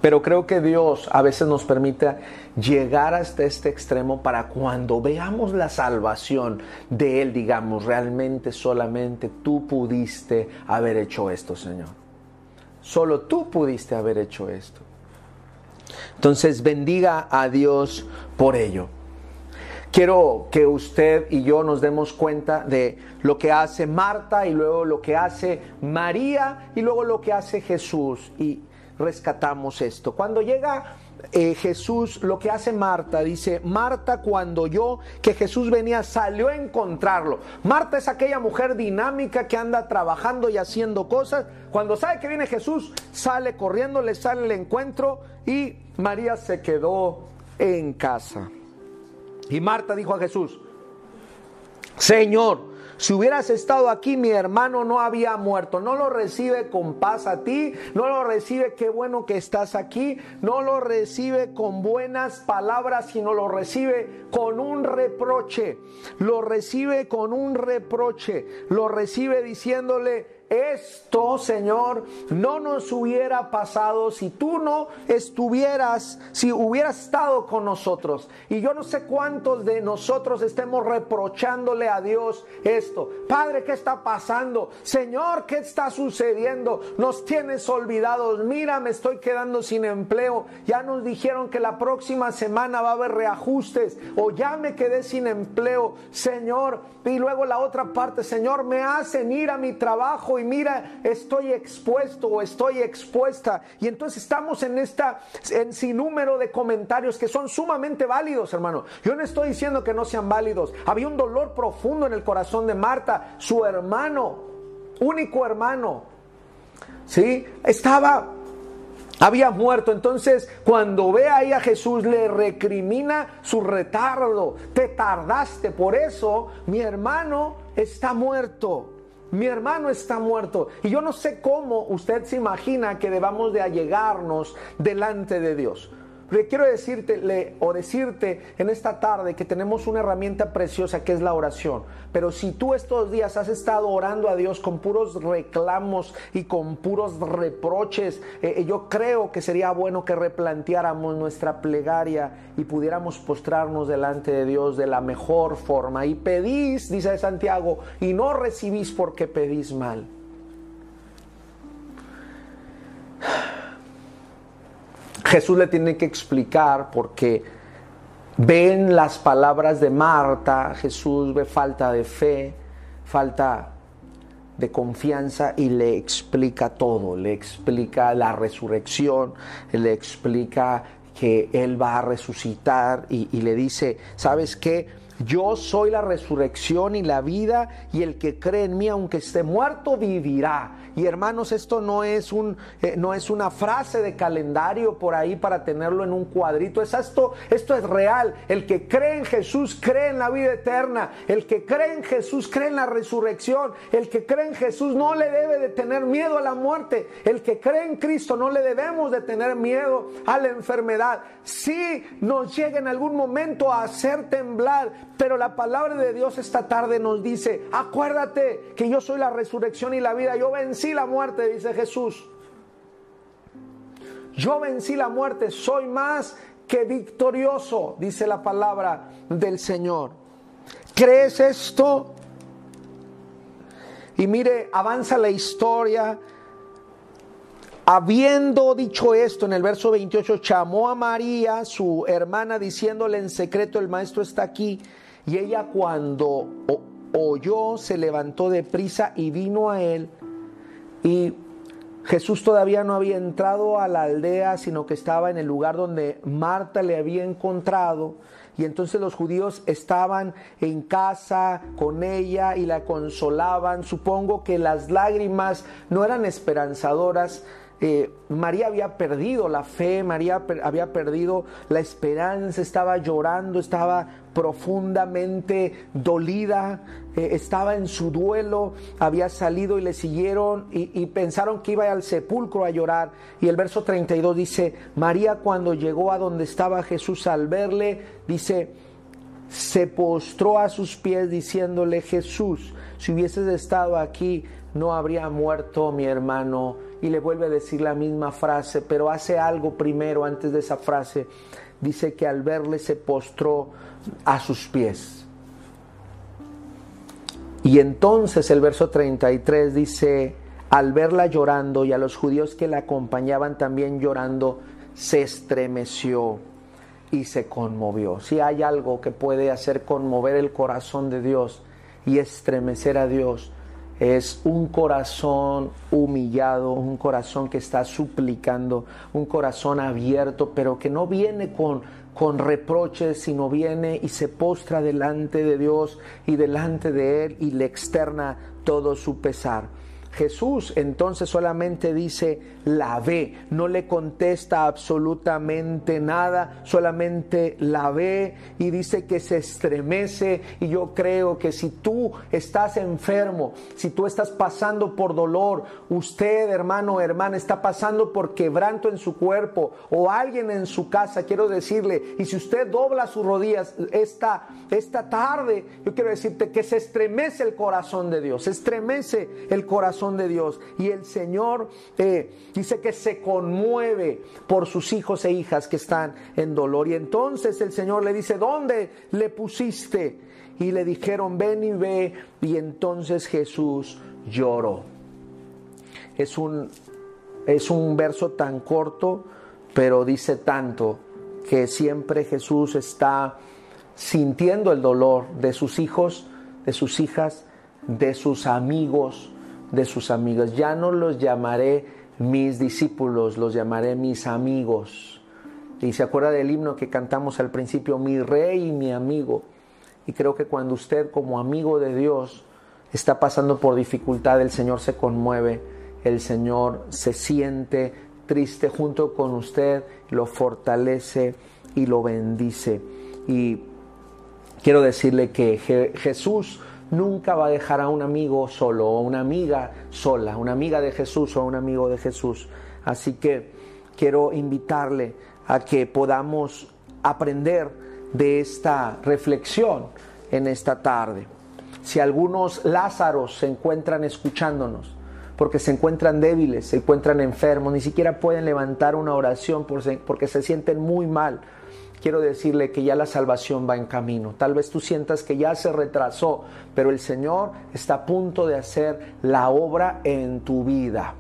Pero creo que Dios a veces nos permite llegar hasta este extremo para cuando veamos la salvación de Él, digamos, realmente solamente tú pudiste haber hecho esto, Señor. Solo tú pudiste haber hecho esto. Entonces bendiga a Dios por ello. Quiero que usted y yo nos demos cuenta de lo que hace Marta y luego lo que hace María y luego lo que hace Jesús y rescatamos esto. Cuando llega eh, Jesús, lo que hace Marta, dice, Marta cuando yo que Jesús venía salió a encontrarlo. Marta es aquella mujer dinámica que anda trabajando y haciendo cosas. Cuando sabe que viene Jesús, sale corriendo, le sale el encuentro y María se quedó en casa. Y Marta dijo a Jesús, Señor, si hubieras estado aquí, mi hermano no había muerto. No lo recibe con paz a ti, no lo recibe, qué bueno que estás aquí, no lo recibe con buenas palabras, sino lo recibe con un reproche. Lo recibe con un reproche. Lo recibe diciéndole, esto, Señor, no nos hubiera pasado si tú no estuvieras, si hubieras estado con nosotros. Y yo no sé cuántos de nosotros estemos reprochándole a Dios esto. Padre, ¿qué está pasando? Señor, ¿qué está sucediendo? Nos tienes olvidados. Mira, me estoy quedando sin empleo. Ya nos dijeron que la próxima semana va a haber reajustes. O ya me quedé sin empleo. Señor, y luego la otra parte, Señor, me hacen ir a mi trabajo y mira, estoy expuesto o estoy expuesta. Y entonces estamos en esta, en sin número de comentarios que son sumamente válidos, hermano. Yo no estoy diciendo que no sean válidos. Había un dolor profundo en el corazón de Marta, su hermano, único hermano. ¿Sí? Estaba había muerto. Entonces, cuando ve ahí a Jesús, le recrimina su retardo. Te tardaste, por eso mi hermano está muerto. Mi hermano está muerto. Y yo no sé cómo usted se imagina que debamos de allegarnos delante de Dios. Quiero decirte o decirte en esta tarde que tenemos una herramienta preciosa que es la oración. Pero si tú estos días has estado orando a Dios con puros reclamos y con puros reproches, eh, eh, yo creo que sería bueno que replanteáramos nuestra plegaria y pudiéramos postrarnos delante de Dios de la mejor forma. Y pedís, dice Santiago, y no recibís porque pedís mal. Jesús le tiene que explicar porque ven las palabras de Marta, Jesús ve falta de fe, falta de confianza y le explica todo, le explica la resurrección, le explica que Él va a resucitar y, le dice, ¿sabes qué? Yo soy la resurrección y la vida y el que cree en mí, aunque esté muerto, vivirá. Y hermanos, esto no es, un, eh, no es una frase de calendario por ahí para tenerlo en un cuadrito. Es esto, esto es real. El que cree en Jesús cree en la vida eterna. El que cree en Jesús cree en la resurrección. El que cree en Jesús no le debe de tener miedo a la muerte. El que cree en Cristo no le debemos de tener miedo a la enfermedad. Si nos llega en algún momento a hacer temblar, pero la palabra de Dios esta tarde nos dice, acuérdate que yo soy la resurrección y la vida. Yo vencí vencí la muerte, dice Jesús. Yo vencí la muerte, soy más que victorioso, dice la palabra del Señor. ¿Crees esto? Y mire, avanza la historia. Habiendo dicho esto, en el verso 28, llamó a María, su hermana, diciéndole en secreto, el maestro está aquí. Y ella cuando oyó, se levantó de prisa y vino a él. Y Jesús todavía no había entrado a la aldea, sino que estaba en el lugar donde Marta le había encontrado. Y entonces los judíos estaban en casa con ella y la consolaban. Supongo que las lágrimas no eran esperanzadoras. eh, María había perdido la fe, María había perdido la esperanza, estaba llorando, estaba profundamente dolida, eh, estaba en su duelo, había salido y le siguieron y, y, pensaron que iba al sepulcro a llorar. Y el verso 32 dice, María cuando llegó a donde estaba Jesús al verle, dice, se postró a sus pies diciéndole, Jesús, si hubieses estado aquí, no habría muerto mi hermano. Y le vuelve a decir la misma frase, pero hace algo primero antes de esa frase. Dice que al verle se postró a sus pies. Y entonces el verso 33 dice, al verla llorando y a los judíos que la acompañaban también llorando, se estremeció y se conmovió. Si hay algo que puede hacer conmover el corazón de Dios y estremecer a Dios, es un corazón humillado, un corazón que está suplicando, un corazón abierto, pero que no viene con, con reproches, sino viene y se postra delante de Dios y delante de Él y le externa todo su pesar. Jesús entonces solamente dice, la ve, no le contesta absolutamente nada, solamente la ve y dice que se estremece y yo creo que si tú estás enfermo, si tú estás pasando por dolor, usted hermano o hermana está pasando por quebranto en su cuerpo o alguien en su casa, quiero decirle, y si usted dobla sus rodillas esta, esta tarde, yo quiero decirte que se estremece el corazón de Dios, se estremece el corazón de Dios y el Señor... Eh, Dice que se conmueve por sus hijos e hijas que están en dolor. Y entonces el Señor le dice, ¿dónde le pusiste? Y le dijeron, ven y ve. Y entonces Jesús lloró. Es un, es un verso tan corto, pero dice tanto que siempre Jesús está sintiendo el dolor de sus hijos, de sus hijas, de sus amigos, de sus amigas. Ya no los llamaré mis discípulos, los llamaré mis amigos. Y se acuerda del himno que cantamos al principio, mi rey y mi amigo. Y creo que cuando usted como amigo de Dios está pasando por dificultad, el Señor se conmueve, el Señor se siente triste junto con usted, lo fortalece y lo bendice. Y quiero decirle que Jesús nunca va a dejar a un amigo solo o una amiga sola, una amiga de Jesús o un amigo de Jesús. Así que quiero invitarle a que podamos aprender de esta reflexión en esta tarde. Si algunos Lázaros se encuentran escuchándonos, porque se encuentran débiles, se encuentran enfermos, ni siquiera pueden levantar una oración porque se sienten muy mal, quiero decirle que ya la salvación va en camino. Tal vez tú sientas que ya se retrasó, pero el Señor está a punto de hacer la obra en tu vida.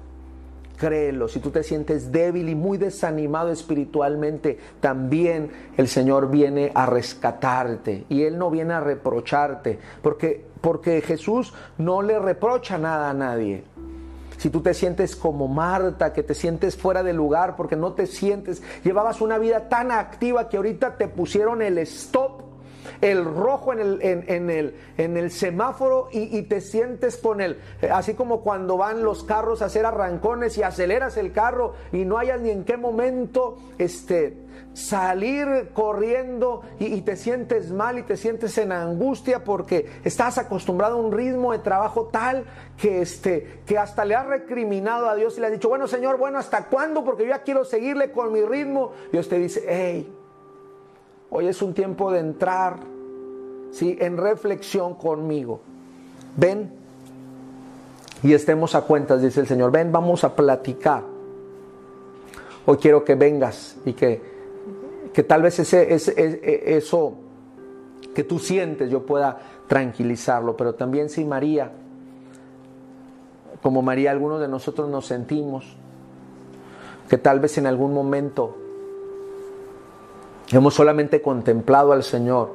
Créelo, si tú te sientes débil y muy desanimado espiritualmente, también el Señor viene a rescatarte y Él no viene a reprocharte, porque, porque Jesús no le reprocha nada a nadie si tú te sientes como Marta, que te sientes fuera de lugar porque no te sientes, llevabas una vida tan activa que ahorita te pusieron el stop el rojo en el, en, el, en el semáforo y, te sientes con él. Así como cuando van los carros a hacer arrancones y aceleras el carro y no hayas ni en qué momento este, salir corriendo y, te sientes mal y te sientes en angustia porque estás acostumbrado a un ritmo de trabajo tal que, este, que hasta le has recriminado a Dios y le has dicho, bueno Señor, bueno, ¿hasta cuándo? Porque yo ya quiero seguirle con mi ritmo. Dios te dice, hey, Hoy es un tiempo de entrar ¿sí? en reflexión conmigo. Ven y estemos a cuentas, dice el Señor. Ven, vamos a platicar. Hoy quiero que vengas y que, que tal vez ese, ese, eso que tú sientes yo pueda tranquilizarlo. Pero también si María, como María, algunos de nosotros nos sentimos, que tal vez en algún momento Hemos solamente contemplado al Señor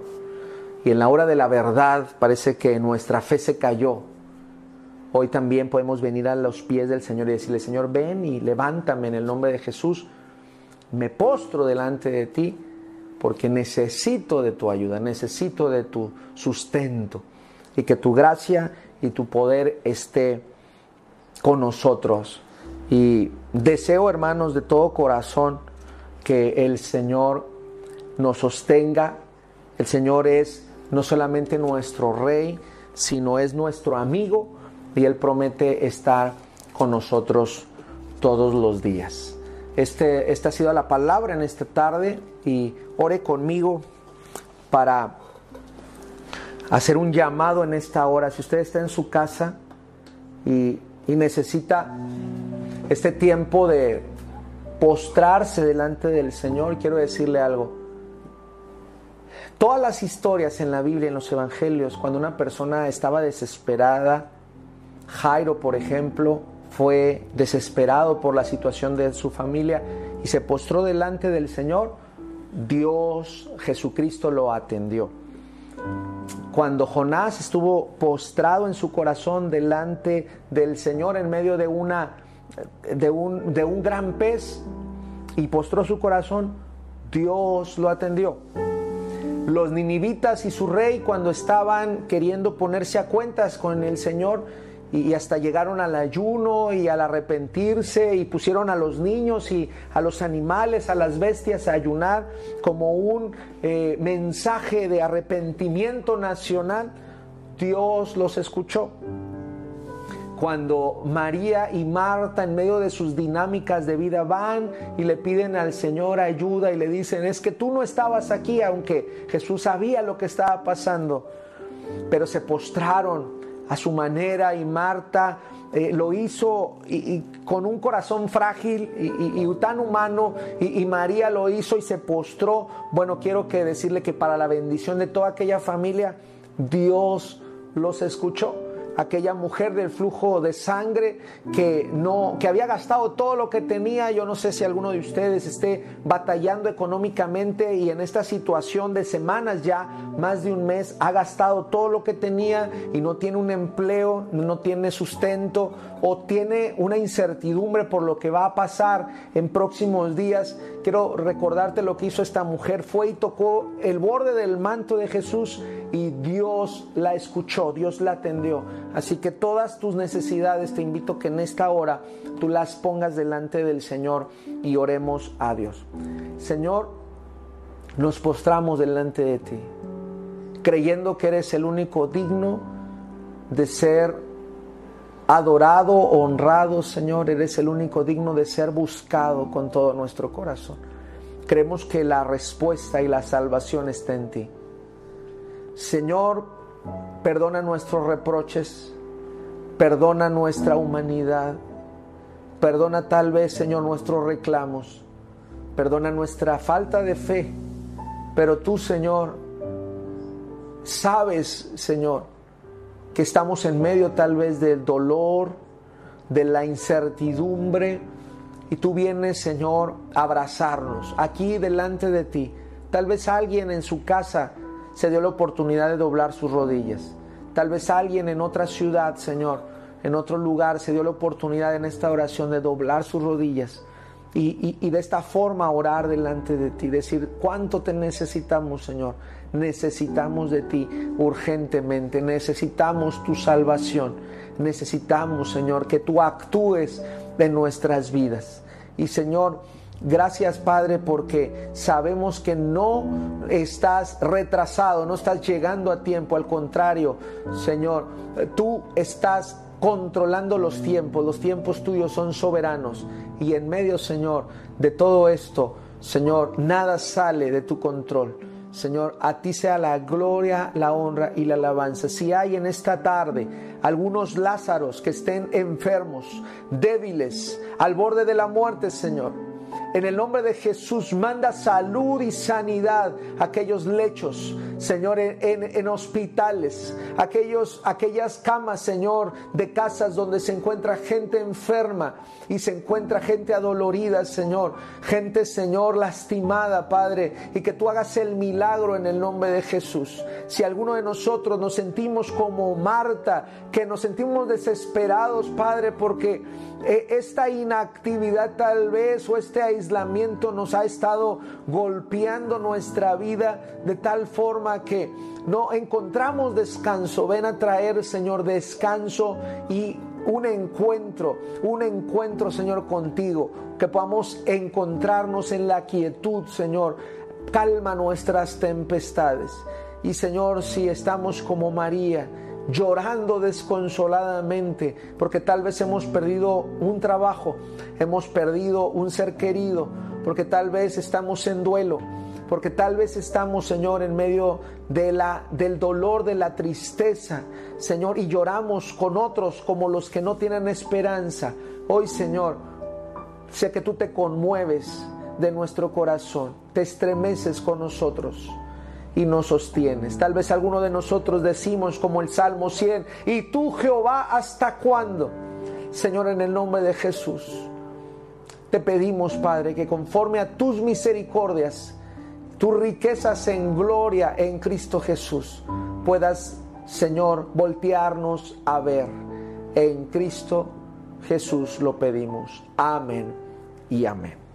y en la hora de la verdad parece que nuestra fe se cayó. Hoy también podemos venir a los pies del Señor y decirle, Señor, ven y levántame en el nombre de Jesús. Me postro delante de ti porque necesito de tu ayuda, necesito de tu sustento y que tu gracia y tu poder esté con nosotros. Y Deseo, hermanos, de todo corazón que el Señor nos sostenga. El Señor es no solamente nuestro Rey, sino es nuestro amigo y Él promete estar con nosotros todos los días. Este, esta ha sido la palabra en esta tarde y ore conmigo para hacer un llamado en esta hora. Si usted está en su casa y, y necesita este tiempo de postrarse delante del Señor, quiero decirle algo. Todas las historias en la Biblia, en los Evangelios, cuando una persona estaba desesperada, Jairo, por ejemplo, fue desesperado por la situación de su familia y se postró delante del Señor, Dios, Jesucristo lo atendió. Cuando Jonás estuvo postrado en su corazón delante del Señor en medio de, una, de, un, de un gran pez y postró su corazón, Dios lo atendió. Los ninivitas y su rey cuando estaban queriendo ponerse a cuentas con el Señor, y hasta llegaron al ayuno y al arrepentirse y pusieron a los niños y a los animales, a las bestias a ayunar como un eh, mensaje de arrepentimiento nacional, Dios los escuchó. Cuando María y Marta en medio de sus dinámicas de vida van y le piden al Señor ayuda y le dicen, es que tú no estabas aquí, aunque Jesús sabía lo que estaba pasando, pero se postraron a su manera y Marta eh, lo hizo y, con un corazón frágil y, tan humano y, María lo hizo y se postró. Bueno, quiero que decirle que para la bendición de toda aquella familia, Dios los escuchó aquella mujer del flujo de sangre que no que había gastado todo lo que tenía. Yo no sé si alguno de ustedes esté batallando económicamente y en esta situación de semanas ya, más de un mes, ha gastado todo lo que tenía y no tiene un empleo, no tiene sustento o tiene una incertidumbre por lo que va a pasar en próximos días. Quiero recordarte lo que hizo esta mujer. Fue y tocó el borde del manto de Jesús y Dios la escuchó, Dios la atendió. Así que todas tus necesidades te invito que en esta hora tú las pongas delante del Señor y oremos a Dios. Señor, nos postramos delante de ti, creyendo que eres el único digno de ser adorado, honrado, Señor, eres el único digno de ser buscado con todo nuestro corazón. Creemos que la respuesta y la salvación está en ti. Señor, perdona nuestros reproches, perdona nuestra humanidad, perdona tal vez, Señor, nuestros reclamos, perdona nuestra falta de fe, pero tú, Señor, sabes, Señor, que estamos en medio tal vez del dolor, de la incertidumbre, y tú vienes, Señor, a abrazarnos aquí delante de ti. Tal vez alguien en su casa se dio la oportunidad de doblar sus rodillas. Tal vez alguien en otra ciudad, Señor, en otro lugar, se dio la oportunidad en esta oración de doblar sus rodillas y, y, de esta forma orar delante de ti, decir cuánto te necesitamos, Señor. Necesitamos de ti urgentemente, necesitamos tu salvación, necesitamos, Señor, que tú actúes en nuestras vidas. Y Señor, Gracias Padre porque sabemos que no estás retrasado, no estás llegando a tiempo, al contrario, Señor, tú estás controlando los tiempos, los tiempos tuyos son soberanos. Y en medio, Señor, de todo esto, Señor, nada sale de tu control. Señor, a ti sea la gloria, la honra y la alabanza. Si hay en esta tarde algunos Lázaros que estén enfermos, débiles, al borde de la muerte, Señor, en el nombre de Jesús, manda salud y sanidad a aquellos lechos, Señor, en, hospitales, aquellos, aquellas camas, Señor, de casas donde se encuentra gente enferma y se encuentra gente adolorida, Señor. Gente, Señor, lastimada, Padre, y que tú hagas el milagro en el nombre de Jesús. Si alguno de nosotros nos sentimos como Marta, que nos sentimos desesperados, Padre, porque eh, esta inactividad tal vez o este aislamiento nos ha estado golpeando nuestra vida de tal forma que no encontramos descanso. Ven a traer, Señor, descanso y un encuentro, un encuentro, Señor, contigo, que podamos encontrarnos en la quietud, Señor. Calma nuestras tempestades. Y Señor, si estamos como María, llorando desconsoladamente, porque tal vez hemos perdido un trabajo, hemos perdido un ser querido, porque tal vez estamos en duelo, porque tal vez estamos, Señor, en medio de la, del dolor, de la tristeza, Señor, y lloramos con otros como los que no tienen esperanza. Hoy, Señor, sé que tú te conmueves de nuestro corazón, te estremeces con nosotros y nos sostienes. Tal vez alguno de nosotros decimos como el Salmo 100, ¿y tú Jehová hasta cuándo? Señor, en el nombre de Jesús, te pedimos, Padre, que conforme a tus misericordias, tus riquezas en gloria en Cristo Jesús, puedas, Señor, voltearnos a ver. En Cristo Jesús lo pedimos. Amén y amén.